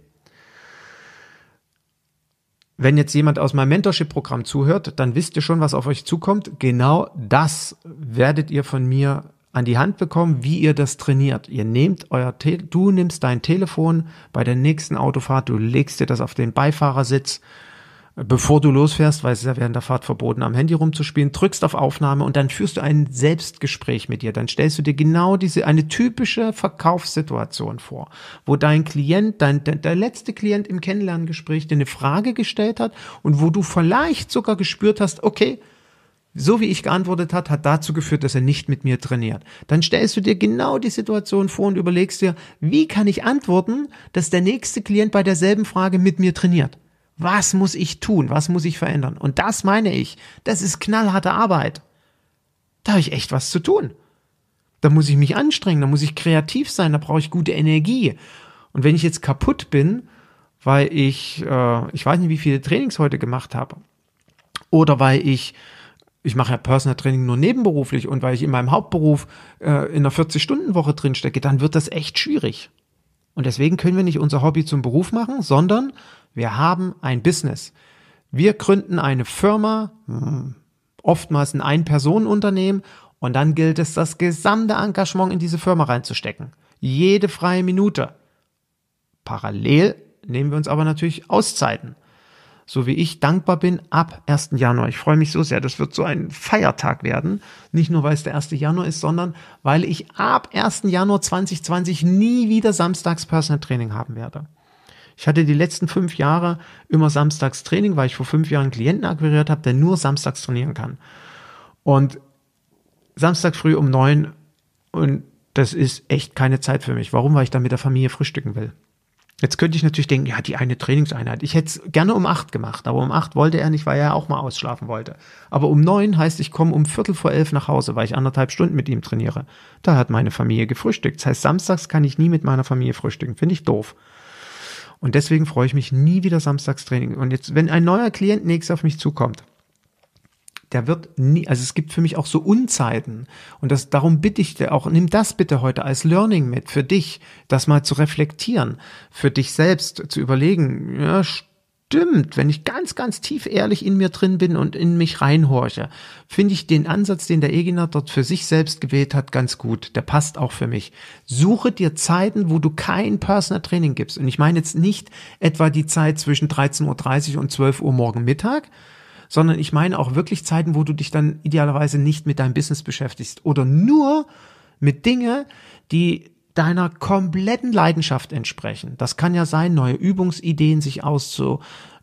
Wenn jetzt jemand aus meinem Mentorship-Programm zuhört, dann wisst ihr schon, was auf euch zukommt. Genau das werdet ihr von mir an die Hand bekommen, wie ihr das trainiert. Ihr nehmt euer, Te du nimmst dein Telefon bei der nächsten Autofahrt, du legst dir das auf den Beifahrersitz bevor du losfährst, weil es ist ja während der Fahrt verboten, am Handy rumzuspielen, drückst auf Aufnahme und dann führst du ein Selbstgespräch mit dir. Dann stellst du dir genau diese, eine typische Verkaufssituation vor, wo dein Klient, dein, der, der letzte Klient im Kennenlerngespräch dir eine Frage gestellt hat und wo du vielleicht sogar gespürt hast, okay, so wie ich geantwortet hat, hat dazu geführt, dass er nicht mit mir trainiert. Dann stellst du dir genau die Situation vor und überlegst dir, wie kann ich antworten, dass der nächste Klient bei derselben Frage mit mir trainiert? Was muss ich tun? Was muss ich verändern? Und das meine ich. Das ist knallharte Arbeit. Da habe ich echt was zu tun. Da muss ich mich anstrengen, da muss ich kreativ sein, da brauche ich gute Energie. Und wenn ich jetzt kaputt bin, weil ich, äh, ich weiß nicht, wie viele Trainings heute gemacht habe, oder weil ich, ich mache ja Personal Training nur nebenberuflich und weil ich in meinem Hauptberuf äh, in einer 40-Stunden-Woche drinstecke, dann wird das echt schwierig. Und deswegen können wir nicht unser Hobby zum Beruf machen, sondern wir haben ein Business. Wir gründen eine Firma, hm, oftmals ein Ein-Personen-Unternehmen, und dann gilt es, das gesamte Engagement in diese Firma reinzustecken. Jede freie Minute. Parallel nehmen wir uns aber natürlich Auszeiten. So wie ich dankbar bin ab 1. Januar. Ich freue mich so sehr. Das wird so ein Feiertag werden. Nicht nur, weil es der 1. Januar ist, sondern weil ich ab 1. Januar 2020 nie wieder samstags Personal Training haben werde. Ich hatte die letzten fünf Jahre immer samstags Training, weil ich vor fünf Jahren einen Klienten akquiriert habe, der nur samstags trainieren kann. Und Samstag früh um neun und das ist echt keine Zeit für mich. Warum? Weil ich dann mit der Familie frühstücken will. Jetzt könnte ich natürlich denken, ja, die eine Trainingseinheit. Ich hätte es gerne um acht gemacht, aber um acht wollte er nicht, weil er auch mal ausschlafen wollte. Aber um neun heißt, ich komme um Viertel vor elf nach Hause, weil ich anderthalb Stunden mit ihm trainiere. Da hat meine Familie gefrühstückt. Das heißt, samstags kann ich nie mit meiner Familie frühstücken. Finde ich doof. Und deswegen freue ich mich nie wieder Samstagstraining. Und jetzt, wenn ein neuer Klient nächstes auf mich zukommt, der wird nie, also es gibt für mich auch so Unzeiten. Und das, darum bitte ich dir auch, nimm das bitte heute als Learning mit, für dich, das mal zu reflektieren, für dich selbst zu überlegen, ja, stimmt, wenn ich ganz, ganz tief ehrlich in mir drin bin und in mich reinhorche, finde ich den Ansatz, den der Eginer dort für sich selbst gewählt hat, ganz gut. Der passt auch für mich. Suche dir Zeiten, wo du kein Personal Training gibst. Und ich meine jetzt nicht etwa die Zeit zwischen 13.30 Uhr und 12 Uhr morgen Mittag, sondern ich meine auch wirklich Zeiten, wo du dich dann idealerweise nicht mit deinem Business beschäftigst oder nur mit Dinge, die deiner kompletten Leidenschaft entsprechen. Das kann ja sein, neue Übungsideen sich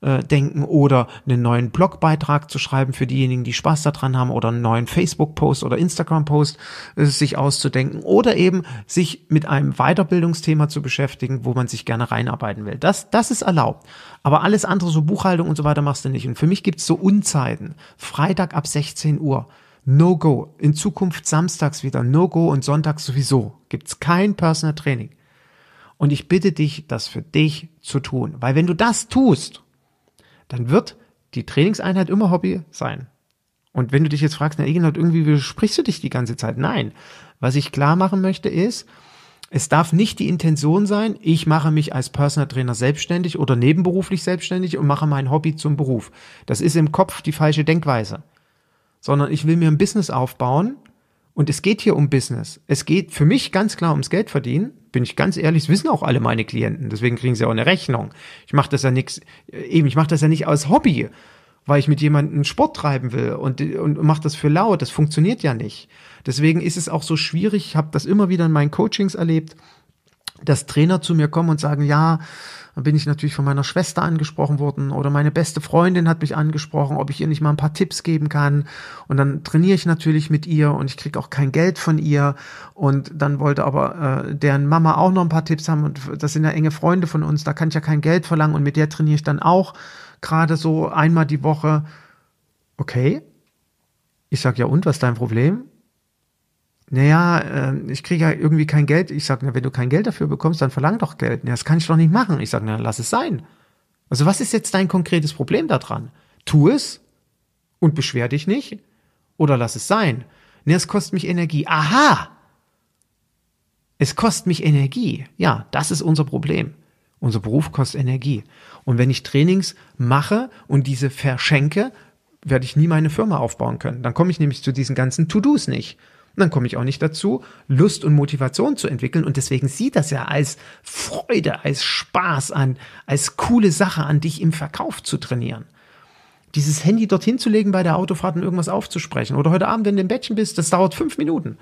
auszudenken oder einen neuen Blogbeitrag zu schreiben für diejenigen, die Spaß daran haben oder einen neuen Facebook-Post oder Instagram-Post äh, sich auszudenken oder eben sich mit einem Weiterbildungsthema zu beschäftigen, wo man sich gerne reinarbeiten will. Das, das ist erlaubt. Aber alles andere, so Buchhaltung und so weiter, machst du nicht. Und für mich gibt's so Unzeiten. Freitag ab 16 Uhr. No-Go. In Zukunft samstags wieder No-Go und sonntags sowieso. Gibt's kein Personal Training. Und ich bitte dich, das für dich zu tun. Weil wenn du das tust, dann wird die Trainingseinheit immer Hobby sein. Und wenn du dich jetzt fragst, na Egenhard, irgendwie sprichst du dich die ganze Zeit? Nein. Was ich klar machen möchte ist, Es darf nicht die Intention sein, ich mache mich als Personal Trainer selbstständig oder nebenberuflich selbstständig und mache mein Hobby zum Beruf. Das ist im Kopf die falsche Denkweise. Sondern ich will mir ein Business aufbauen und es geht hier um Business. Es geht für mich ganz klar ums Geld verdienen. Bin ich ganz ehrlich, das wissen auch alle meine Klienten. Deswegen kriegen sie auch eine Rechnung. Ich mache das ja nichts, eben, ich mache das ja nicht aus Hobby, weil ich mit jemandem Sport treiben will und, und mache das für laut. Das funktioniert ja nicht. Deswegen ist es auch so schwierig, ich habe das immer wieder in meinen Coachings erlebt, dass Trainer zu mir kommen und sagen, ja, dann bin ich natürlich von meiner Schwester angesprochen worden oder meine beste Freundin hat mich angesprochen, ob ich ihr nicht mal ein paar Tipps geben kann. Und dann trainiere ich natürlich mit ihr und ich kriege auch kein Geld von ihr. Und dann wollte aber äh, deren Mama auch noch ein paar Tipps haben und das sind ja enge Freunde von uns, da kann ich ja kein Geld verlangen und mit der trainiere ich dann auch gerade so einmal die Woche. Okay. Ich sag ja, und was ist dein Problem? Naja, äh, ich kriege ja irgendwie kein Geld. Ich sage, na, wenn du kein Geld dafür bekommst, dann verlang doch Geld. Na, das kann ich doch nicht machen. Ich sage, na, lass es sein. Also was ist jetzt dein konkretes Problem daran? Tu es und beschwer dich nicht oder lass es sein. Ne, es kostet mich Energie. Aha! Es kostet mich Energie. Ja, das ist unser Problem. Unser Beruf kostet Energie. Und wenn ich Trainings mache und diese verschenke, werde ich nie meine Firma aufbauen können. Dann komme ich nämlich zu diesen ganzen To-Dos nicht. Dann komme ich auch nicht dazu, Lust und Motivation zu entwickeln. Und deswegen sieht das ja als Freude, als Spaß an, als coole Sache an, dich im Verkauf zu trainieren. Dieses Handy dorthin zu legen bei der Autofahrt und irgendwas aufzusprechen. Oder heute Abend, wenn du im Bettchen bist, das dauert fünf Minuten.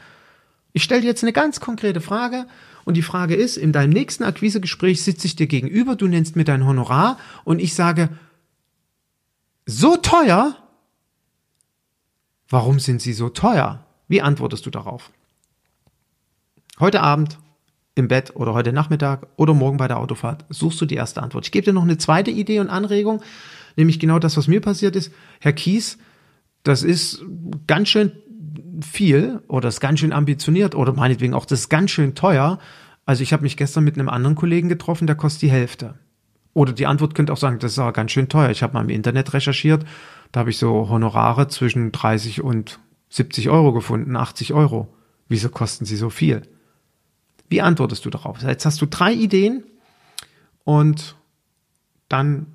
Ich stelle dir jetzt eine ganz konkrete Frage und die Frage ist, in deinem nächsten Akquisegespräch sitze ich dir gegenüber, du nennst mir dein Honorar und ich sage, so teuer? Warum sind sie so teuer? Wie antwortest du darauf? Heute Abend im Bett oder heute Nachmittag oder morgen bei der Autofahrt suchst du die erste Antwort. Ich gebe dir noch eine zweite Idee und Anregung, nämlich genau das, was mir passiert ist. Herr Kies, das ist ganz schön viel oder ist ganz schön ambitioniert oder meinetwegen auch das ist ganz schön teuer. Also ich habe mich gestern mit einem anderen Kollegen getroffen, der kostet die Hälfte. Oder die Antwort könnte auch sagen, das ist aber ganz schön teuer. Ich habe mal im Internet recherchiert, da habe ich so Honorare zwischen 30 und 70 Euro gefunden, 80 Euro. Wieso kosten sie so viel? Wie antwortest du darauf? Jetzt hast du drei Ideen und dann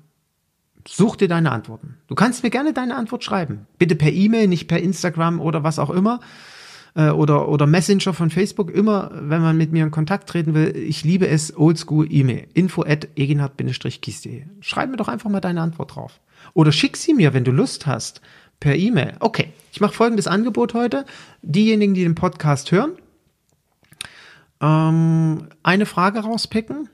such dir deine Antworten. Du kannst mir gerne deine Antwort schreiben. Bitte per E-Mail, nicht per Instagram oder was auch immer. Äh, oder, oder Messenger von Facebook. Immer, wenn man mit mir in Kontakt treten will. Ich liebe es, oldschool E-Mail. Info at eginhard-kies.de. Schreib mir doch einfach mal deine Antwort drauf. Oder schick sie mir, wenn du Lust hast per E-Mail. Okay, ich mache folgendes Angebot heute. Diejenigen, die den Podcast hören, ähm, eine Frage rauspicken,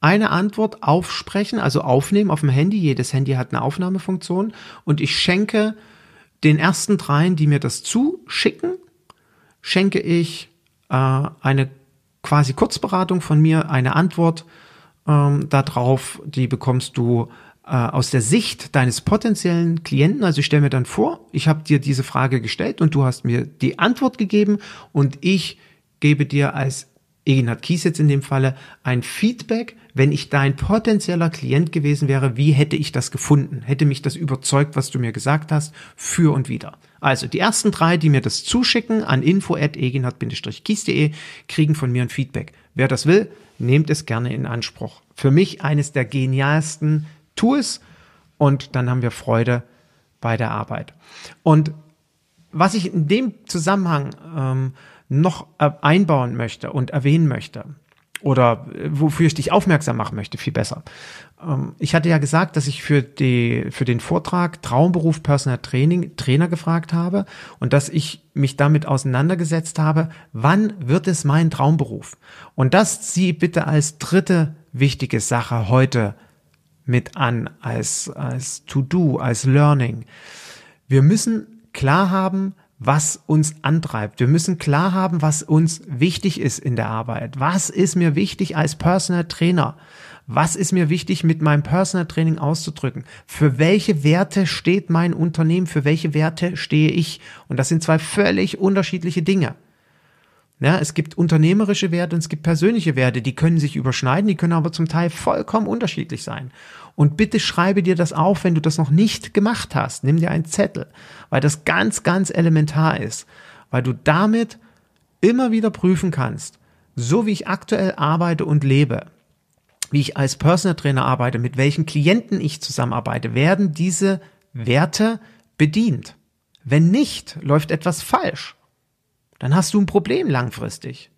eine Antwort aufsprechen, also aufnehmen auf dem Handy. Jedes Handy hat eine Aufnahmefunktion und ich schenke den ersten dreien, die mir das zuschicken, schenke ich äh, eine quasi Kurzberatung von mir, eine Antwort ähm, darauf, die bekommst du äh, aus der Sicht deines potenziellen Klienten, also ich stelle mir dann vor, ich habe dir diese Frage gestellt und du hast mir die Antwort gegeben und ich gebe dir als Eginhard Kies jetzt in dem Falle ein Feedback, wenn ich dein potenzieller Klient gewesen wäre, wie hätte ich das gefunden? Hätte mich das überzeugt, was du mir gesagt hast, für und wieder. Also die ersten drei, die mir das zuschicken an info@eginhard-kies.de, kriegen von mir ein Feedback. Wer das will, nehmt es gerne in Anspruch. Für mich eines der genialsten tu es und dann haben wir Freude bei der Arbeit. Und was ich in dem Zusammenhang ähm, noch einbauen möchte und erwähnen möchte, oder äh, wofür ich dich aufmerksam machen möchte, viel besser. Ähm, ich hatte ja gesagt, dass ich für, die, für den Vortrag Traumberuf Personal Training Trainer gefragt habe und dass ich mich damit auseinandergesetzt habe, wann wird es mein Traumberuf? Und das sieh bitte als dritte wichtige Sache heute mit an als, als To-Do, als Learning. Wir müssen klar haben, was uns antreibt. Wir müssen klar haben, was uns wichtig ist in der Arbeit. Was ist mir wichtig als Personal Trainer? Was ist mir wichtig mit meinem Personal Training auszudrücken? Für welche Werte steht mein Unternehmen? Für welche Werte stehe ich? Und das sind zwei völlig unterschiedliche Dinge. Ja, es gibt unternehmerische Werte und es gibt persönliche Werte, die können sich überschneiden, die können aber zum Teil vollkommen unterschiedlich sein. Und bitte schreibe dir das auf, wenn du das noch nicht gemacht hast. Nimm dir einen Zettel, weil das ganz, ganz elementar ist, weil du damit immer wieder prüfen kannst, so wie ich aktuell arbeite und lebe, wie ich als Personal Trainer arbeite, mit welchen Klienten ich zusammenarbeite, werden diese Werte bedient. Wenn nicht, läuft etwas falsch. Dann hast du ein Problem langfristig.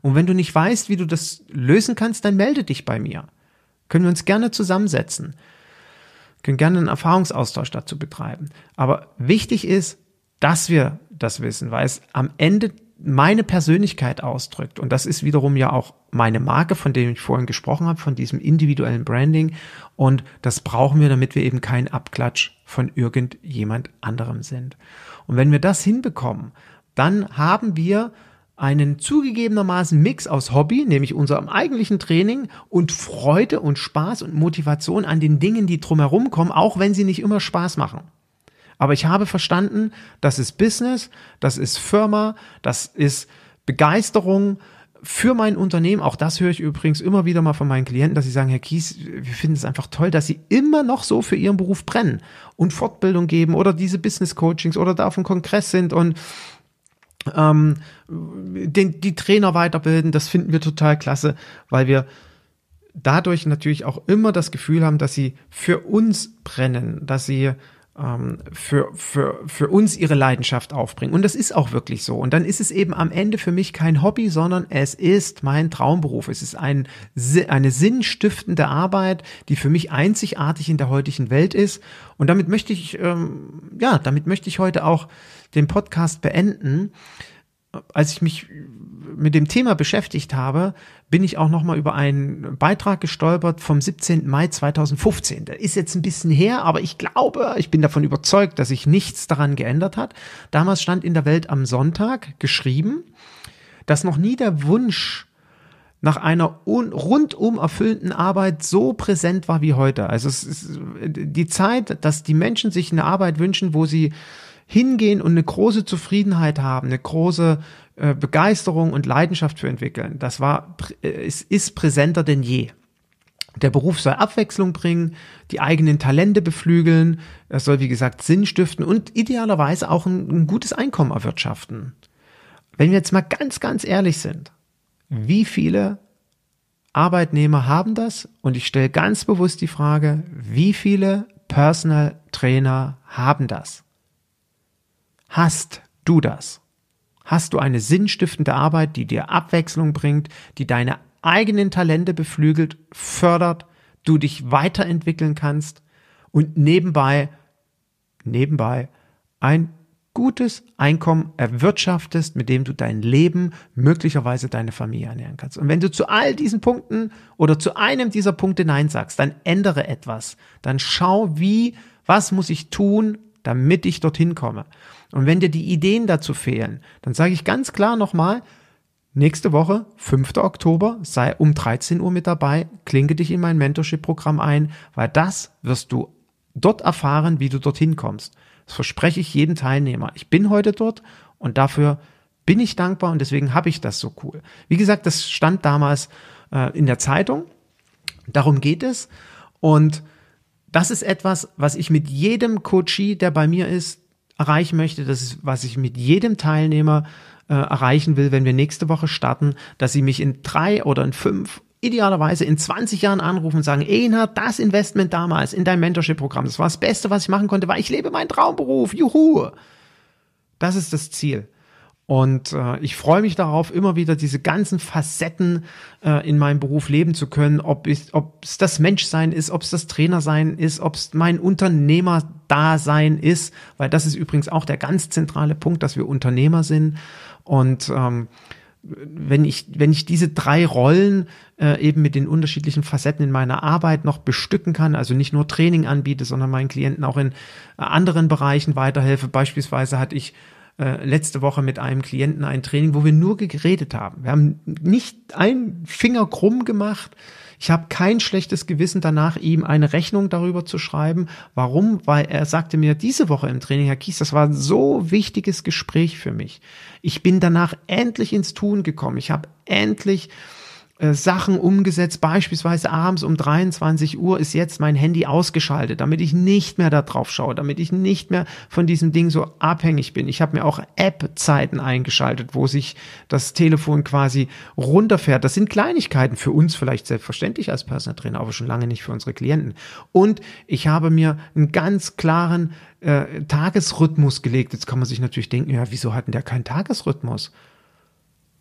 Und wenn du nicht weißt, wie du das lösen kannst, dann melde dich bei mir. Können wir uns gerne zusammensetzen. Können gerne einen Erfahrungsaustausch dazu betreiben. Aber wichtig ist, dass wir das wissen, weil es am Ende meine Persönlichkeit ausdrückt. Und das ist wiederum ja auch meine Marke, von dem ich vorhin gesprochen habe, von diesem individuellen Branding. Und das brauchen wir, damit wir eben kein Abklatsch von irgendjemand anderem sind. Und wenn wir das hinbekommen, dann haben wir einen zugegebenermaßen Mix aus Hobby, nämlich unserem eigentlichen Training und Freude und Spaß und Motivation an den Dingen, die drumherum kommen, auch wenn sie nicht immer Spaß machen. Aber ich habe verstanden, das ist Business, das ist Firma, das ist Begeisterung für mein Unternehmen. Auch das höre ich übrigens immer wieder mal von meinen Klienten, dass sie sagen, Herr Kies, wir finden es einfach toll, dass Sie immer noch so für Ihren Beruf brennen und Fortbildung geben oder diese Business Coachings oder da auf dem Kongress sind und ähm, den, die Trainer weiterbilden. Das finden wir total klasse, weil wir dadurch natürlich auch immer das Gefühl haben, dass sie für uns brennen, dass sie für, für, für uns ihre Leidenschaft aufbringen. Und das ist auch wirklich so. Und dann ist es eben am Ende für mich kein Hobby, sondern es ist mein Traumberuf. Es ist ein, eine sinnstiftende Arbeit, die für mich einzigartig in der heutigen Welt ist. Und damit möchte ich, ähm, ja, damit möchte ich heute auch den Podcast beenden als ich mich mit dem Thema beschäftigt habe, bin ich auch nochmal über einen Beitrag gestolpert vom 17. Mai 2015. Der ist jetzt ein bisschen her, aber ich glaube, ich bin davon überzeugt, dass sich nichts daran geändert hat. Damals stand in der Welt am Sonntag geschrieben, dass noch nie der Wunsch nach einer rundum erfüllten Arbeit so präsent war wie heute. Also es ist die Zeit, dass die Menschen sich eine Arbeit wünschen, wo sie hingehen und eine große Zufriedenheit haben, eine große äh, Begeisterung und Leidenschaft für entwickeln. Das war, äh, es ist präsenter denn je. Der Beruf soll Abwechslung bringen, die eigenen Talente beflügeln, er soll, wie gesagt, Sinn stiften und idealerweise auch ein, ein gutes Einkommen erwirtschaften. Wenn wir jetzt mal ganz, ganz ehrlich sind, wie viele Arbeitnehmer haben das? Und ich stelle ganz bewusst die Frage, wie viele Personal Trainer haben das? Hast du das? Hast du eine sinnstiftende Arbeit, die dir Abwechslung bringt, die deine eigenen Talente beflügelt, fördert, du dich weiterentwickeln kannst und nebenbei, nebenbei ein gutes Einkommen erwirtschaftest, mit dem du dein Leben, möglicherweise deine Familie ernähren kannst. Und wenn du zu all diesen Punkten oder zu einem dieser Punkte Nein sagst, dann ändere etwas. Dann schau, wie, was muss ich tun, damit ich dorthin komme. Und wenn dir die Ideen dazu fehlen, dann sage ich ganz klar nochmal, nächste Woche, 5. Oktober, sei um 13 Uhr mit dabei, klinke dich in mein Mentorship-Programm ein, weil das wirst du dort erfahren, wie du dorthin kommst. Das verspreche ich jedem Teilnehmer. Ich bin heute dort und dafür bin ich dankbar und deswegen habe ich das so cool. Wie gesagt, das stand damals äh, in der Zeitung. Darum geht es. Und das ist etwas, was ich mit jedem Coachie, der bei mir ist, erreichen möchte. Das ist, was ich mit jedem Teilnehmer äh, erreichen will, wenn wir nächste Woche starten, dass sie mich in drei oder in fünf idealerweise in 20 Jahren anrufen und sagen, Ena, das Investment damals in dein Mentorship-Programm, das war das Beste, was ich machen konnte, weil ich lebe meinen Traumberuf, juhu. Das ist das Ziel. Und äh, ich freue mich darauf, immer wieder diese ganzen Facetten äh, in meinem Beruf leben zu können, ob es ob es das Menschsein ist, ob es das Trainersein ist, ob es mein Unternehmerdasein ist, weil das ist übrigens auch der ganz zentrale Punkt, dass wir Unternehmer sind. Und ähm, wenn ich, wenn ich diese drei Rollen äh, eben mit den unterschiedlichen Facetten in meiner Arbeit noch bestücken kann, also nicht nur Training anbiete, sondern meinen Klienten auch in äh, anderen Bereichen weiterhelfe. Beispielsweise hatte ich äh, letzte Woche mit einem Klienten ein Training, wo wir nur geredet haben. Wir haben nicht einen Finger krumm gemacht. Ich habe kein schlechtes Gewissen danach, ihm eine Rechnung darüber zu schreiben. Warum? Weil er sagte mir diese Woche im Training, Herr Kies, das war ein so wichtiges Gespräch für mich. Ich bin danach endlich ins Tun gekommen. Ich habe endlich äh, Sachen umgesetzt, beispielsweise abends um 23 Uhr ist jetzt mein Handy ausgeschaltet, damit ich nicht mehr da drauf schaue, damit ich nicht mehr von diesem Ding so abhängig bin. Ich habe mir auch App-Zeiten eingeschaltet, wo sich das Telefon quasi runterfährt. Das sind Kleinigkeiten für uns vielleicht selbstverständlich als Personal Trainer, aber schon lange nicht für unsere Klienten. Und ich habe mir einen ganz klaren äh, Tagesrhythmus gelegt. Jetzt kann man sich natürlich denken, ja, wieso hatten der keinen Tagesrhythmus?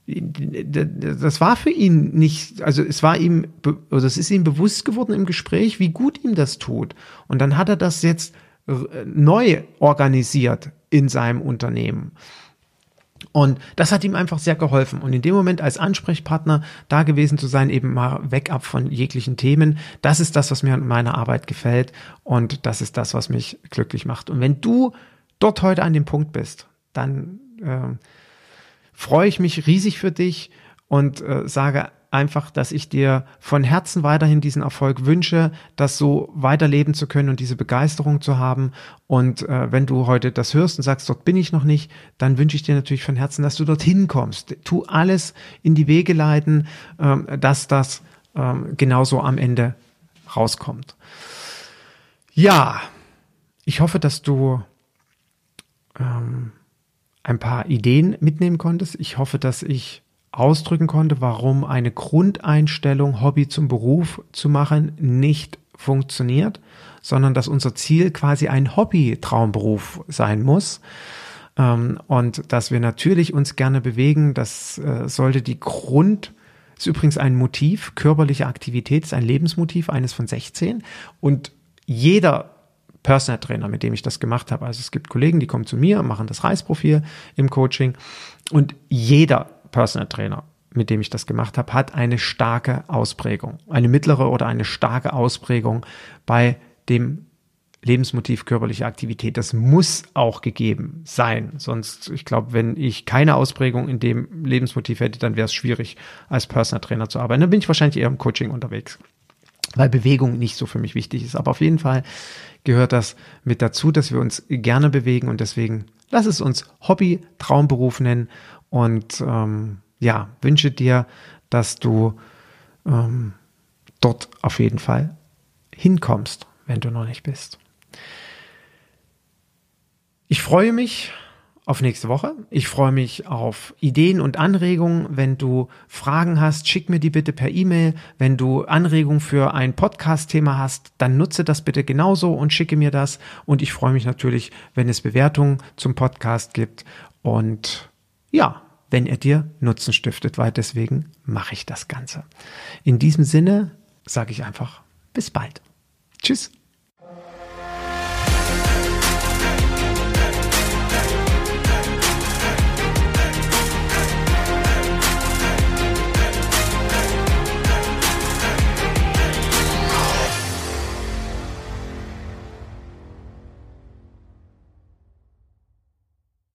Das war für ihn nicht, also es war ihm, oder es ist ihm bewusst geworden im Gespräch, wie gut ihm das tut. Und dann hat er das jetzt neu organisiert in seinem Unternehmen. Und das hat ihm einfach sehr geholfen. Und in dem Moment als Ansprechpartner da gewesen zu sein, eben mal weg ab von jeglichen Themen, das ist das, was mir an meiner Arbeit gefällt. Und das ist das, was mich glücklich macht. Und wenn du dort heute an dem Punkt bist, dann äh, freue ich mich riesig für dich und äh, sage einfach, dass ich dir von Herzen weiterhin diesen Erfolg wünsche, das so weiterleben zu können und diese Begeisterung zu haben. Und äh, wenn du heute das hörst und sagst, dort bin ich noch nicht, dann wünsche ich dir natürlich von Herzen, dass du dorthin kommst. Tu alles in die Wege leiten, ähm, dass das ähm, genauso am Ende rauskommt. Ja, ich hoffe, dass du ähm, ein paar Ideen mitnehmen konntest. Ich hoffe, dass ich ausdrücken konnte, warum eine Grundeinstellung, Hobby zum Beruf zu machen, nicht funktioniert, sondern dass unser Ziel quasi ein Hobby-Traumberuf sein muss. Ähm, und dass wir natürlich uns gerne bewegen, das äh, sollte die Grund, ist übrigens ein Motiv, körperliche Aktivität ist ein Lebensmotiv, eines von 16. Und jeder Personal Trainer, mit dem ich das gemacht habe. Also es gibt Kollegen, die kommen zu mir, machen das Reisprofil im Coaching und jeder Personal Trainer, mit dem ich das gemacht habe, hat eine starke Ausprägung, eine mittlere oder eine starke Ausprägung bei dem Lebensmotiv körperliche Aktivität. Das muss auch gegeben sein. Sonst, ich glaube, wenn ich keine Ausprägung in dem Lebensmotiv hätte, dann wäre es schwierig, als Personal Trainer zu arbeiten. Dann bin ich wahrscheinlich eher im Coaching unterwegs, weil Bewegung nicht so für mich wichtig ist. Aber auf jeden Fall gehört das mit dazu, dass wir uns gerne bewegen und deswegen lass es uns Hobby, Traumberuf nennen und ähm, ja, wünsche dir, dass du ähm, dort auf jeden Fall hinkommst, wenn du noch nicht bist. Ich freue mich auf nächste Woche. Ich freue mich auf Ideen und Anregungen. Wenn du Fragen hast, schick mir die bitte per E-Mail. Wenn du Anregungen für ein Podcast-Thema hast, dann nutze das bitte genauso und schicke mir das. Und ich freue mich natürlich, wenn es Bewertungen zum Podcast gibt. Und ja, wenn er dir Nutzen stiftet, weil deswegen mache ich das Ganze. In diesem Sinne sage ich einfach bis bald. Tschüss.